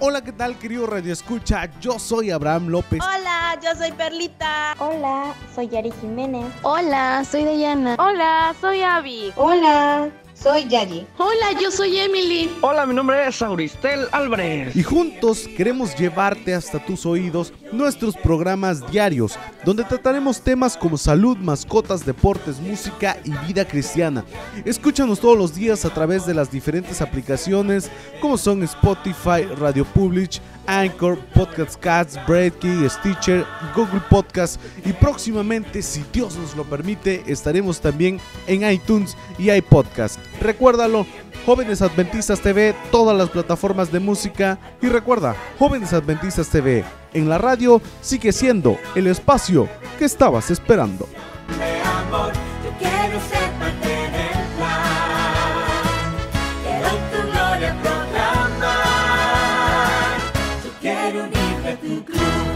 Hola, ¿qué tal, querido Radio Escucha? Yo soy Abraham López. Hola, yo soy Perlita. Hola, soy Yari Jiménez. Hola, soy Dayana. Hola, soy Abby. Hola, soy Yayi. Hola, yo soy Emily. Hola, mi nombre es Auristel Álvarez. Y juntos queremos llevarte hasta tus oídos nuestros programas diarios, donde trataremos temas como salud, mascotas, deportes, música y vida cristiana. Escúchanos todos los días a través de las diferentes aplicaciones como son Spotify, Radio Public, Anchor, Podcast Cats, Breaky, Stitcher, Google Podcast y próximamente, si Dios nos lo permite, estaremos también en iTunes y iPodcast. Recuérdalo, Jóvenes Adventistas TV, todas las plataformas de música y recuerda, Jóvenes Adventistas TV, en la radio sigue siendo el espacio que estabas esperando. quiero ser Sete Cruz.